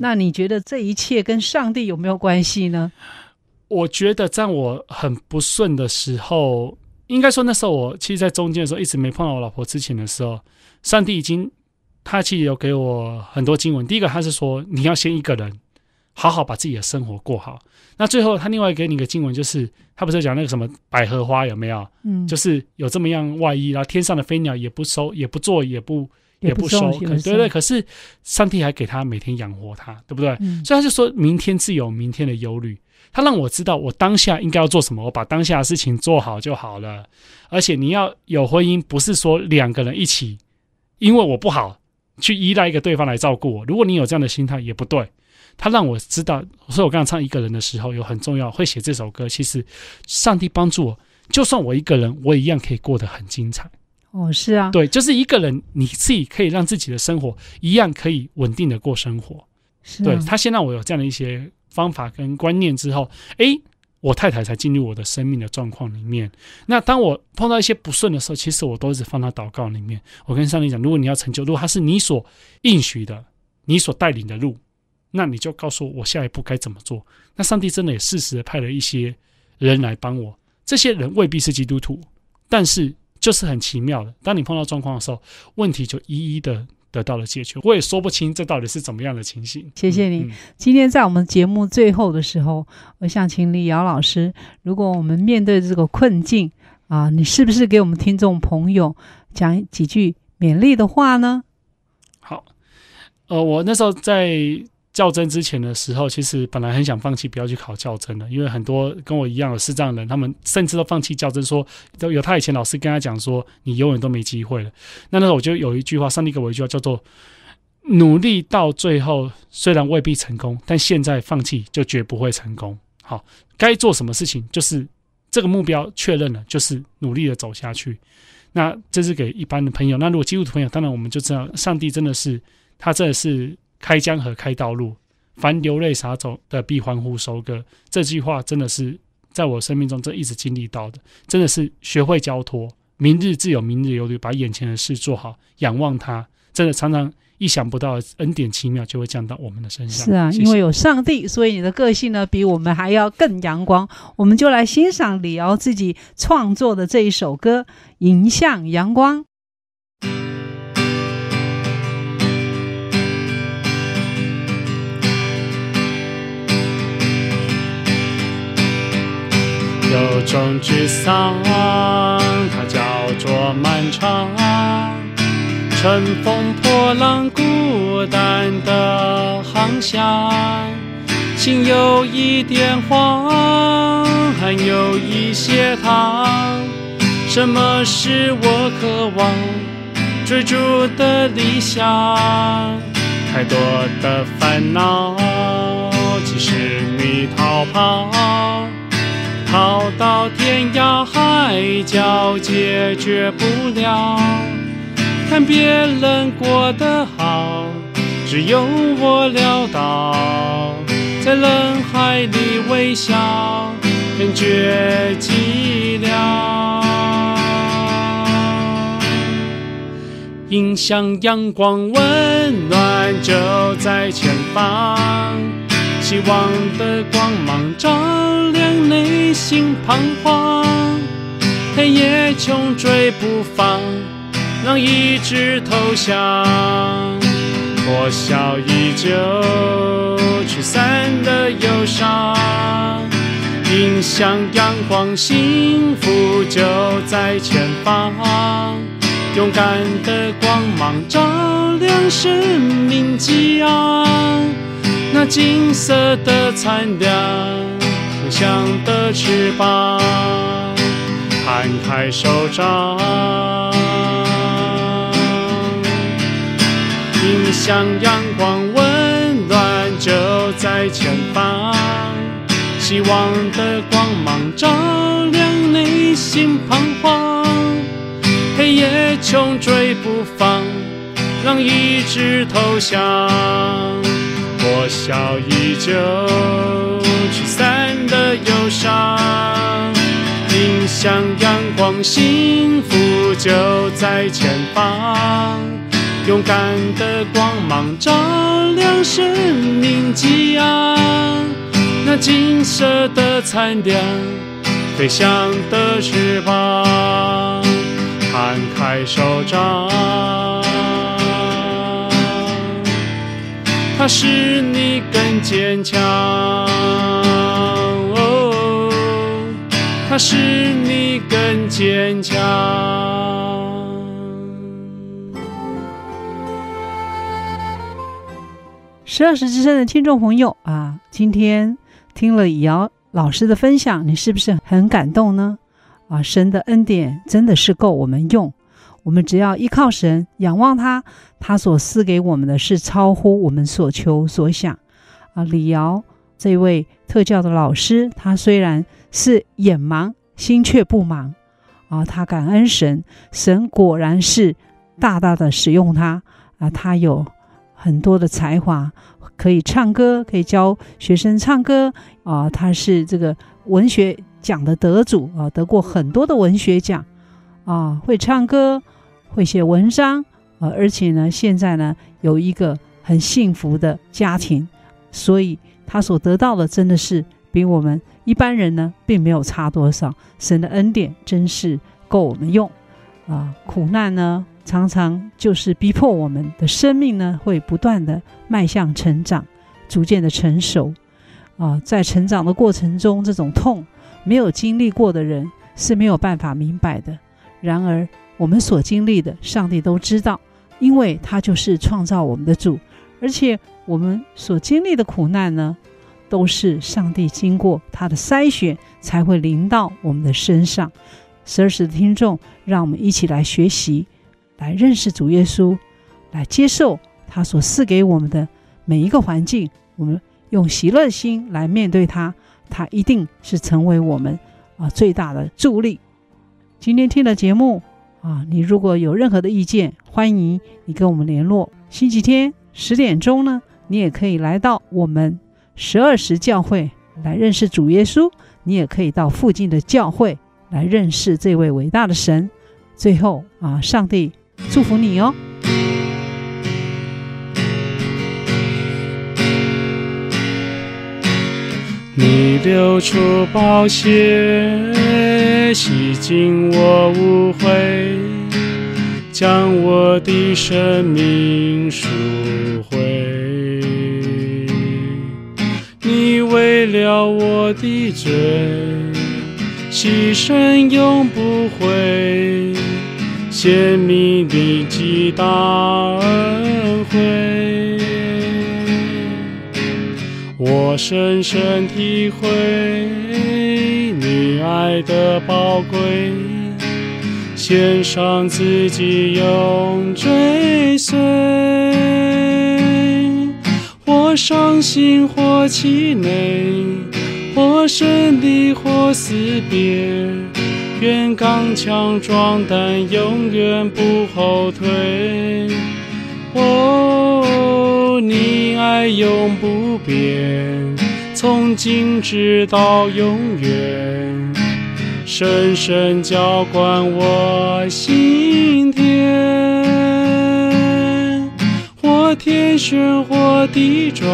那你觉得这一切跟上帝有没有关系呢？我觉得在我很不顺的时候，应该说那时候我其实，在中间的时候一直没碰到我老婆之前的时候，上帝已经他其实有给我很多经文。第一个他是说你要先一个人好好把自己的生活过好。那最后他另外给你一个经文，就是他不是讲那个什么百合花有没有？嗯，就是有这么样外衣，然后天上的飞鸟也不收，也不做，也不也不收，可对对。可是上帝还给他每天养活他，对不对？嗯，所以他就说明天自有明天的忧虑。他让我知道我当下应该要做什么，我把当下的事情做好就好了。而且你要有婚姻，不是说两个人一起，因为我不好去依赖一个对方来照顾我。如果你有这样的心态，也不对。他让我知道，所以我刚刚唱一个人的时候，有很重要，会写这首歌。其实上帝帮助我，就算我一个人，我也一样可以过得很精彩。哦，是啊，对，就是一个人，你自己可以让自己的生活一样可以稳定的过生活。是啊，对，他先让我有这样的一些。方法跟观念之后，诶，我太太才进入我的生命的状况里面。那当我碰到一些不顺的时候，其实我都一直放到祷告里面。我跟上帝讲，如果你要成就，如果他是你所应许的，你所带领的路，那你就告诉，我下一步该怎么做。那上帝真的也适时的派了一些人来帮我。这些人未必是基督徒，但是就是很奇妙的。当你碰到状况的时候，问题就一一的。得到了解决，我也说不清这到底是怎么样的情形。谢谢你。今天在我们节目最后的时候，我想请李瑶老师，如果我们面对这个困境啊，你是不是给我们听众朋友讲几句勉励的话呢？好，呃，我那时候在。较真之前的时候，其实本来很想放弃，不要去考教甄的，因为很多跟我一样的视障人，他们甚至都放弃较真，说都有他以前老师跟他讲说，你永远都没机会了。那那时候我就有一句话，上帝给我一句话，叫做努力到最后，虽然未必成功，但现在放弃就绝不会成功。好，该做什么事情，就是这个目标确认了，就是努力的走下去。那这是给一般的朋友。那如果基督徒朋友，当然我们就知道，上帝真的是他真的是。开江河，开道路，凡流泪撒种的必欢呼收割。这句话真的是在我生命中这一直经历到的，真的是学会交托，明日自有明日忧虑，把眼前的事做好，仰望他，真的常常意想不到的恩典奇妙就会降到我们的身上。是啊，谢谢。因为有上帝，所以你的个性呢比我们还要更阳光。我们就来欣赏李敖自己创作的这一首歌《迎向阳光》。有种沮丧，它叫做漫长。乘风破浪，孤单的航向，心有一点慌，还有一些烫。什么是我渴望追逐的理想？太多的烦恼，即使你逃跑，跑到天涯海角，解决不了。看别人过得好，只有我潦倒，在人海里微笑，感觉寂寥。迎向阳光温暖就在前方，希望的光芒照亮内心彷徨，黑夜穷追不放。让意志投降，破晓依旧，驱散了忧伤。迎向阳光，幸福就在前方。勇敢的光芒照亮生命激昂，那金色的灿亮，飞翔的翅膀，摊开手掌。迎向阳光，温暖就在前方。希望的光芒照亮内心彷徨。黑夜穷追不放，让意志投降。笑依旧，驱散了忧伤。迎向阳光，幸福就在前方。勇敢的光芒照亮生命激昂，那金色的灿亮，飞翔的翅膀，摊开手掌，使你更坚强，哦，他使你更坚强。十二时之声的听众朋友啊，今天听了姚老师的分享，你是不是很感动呢？啊，神的恩典真的是够我们用，我们只要依靠神，仰望他，他所赐给我们的是超乎我们所求所想。啊，李瑶这位特教的老师，他虽然是眼盲，心却不盲。啊，他感恩神，神果然是大大的使用他。啊，他有。很多的才华，可以唱歌，可以教学生唱歌啊！他是这个文学奖的得主啊，得过很多的文学奖啊，会唱歌，会写文章啊，而且呢，现在呢有一个很幸福的家庭，所以他所得到的真的是比我们一般人呢并没有差多少。神的恩典真是够我们用啊！苦难呢？常常就是逼迫我们的生命呢，会不断的迈向成长，逐渐的成熟。啊，在成长的过程中，这种痛没有经历过的人是没有办法明白的。然而，我们所经历的，上帝都知道，因为他就是创造我们的主。而且，我们所经历的苦难呢，都是上帝经过他的筛选才会临到我们的身上。十二时的听众，让我们一起来学习。来认识主耶稣，来接受他所赐给我们的每一个环境，我们用喜乐心来面对他，他一定是成为我们啊最大的助力。今天听了节目啊，你如果有任何的意见，欢迎你跟我们联络。星期天十点钟呢，你也可以来到我们十二时教会来认识主耶稣，你也可以到附近的教会来认识这位伟大的神。最后啊，上帝。祝福你哦！你流出宝血，洗净我污秽，将我的生命赎回。你为了我的罪，牺牲永不悔，显明你极大恩惠。我深深体会你爱的宝贵，献上自己永追随。或伤心或气馁。或胜利，或死别，愿刚强壮胆，永远不后退。你爱永不变，从今直到永远，深深浇灌我心田。或天旋，或地转。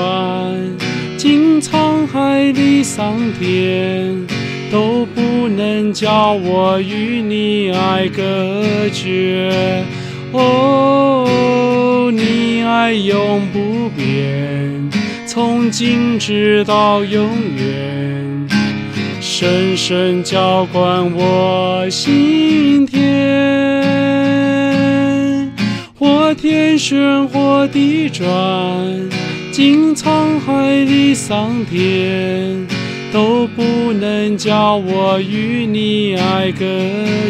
经沧海离桑田，都不能叫我与你爱隔绝。哦，你爱永不变，从今直到永远，深深浇灌我心田。或天旋，或地转。经沧海离桑田，都不能叫我与你爱隔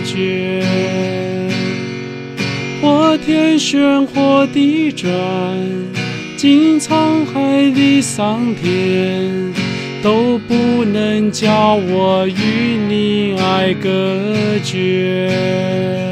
绝。天旋，或地转，经沧海的桑田，都不能叫我与你爱隔绝。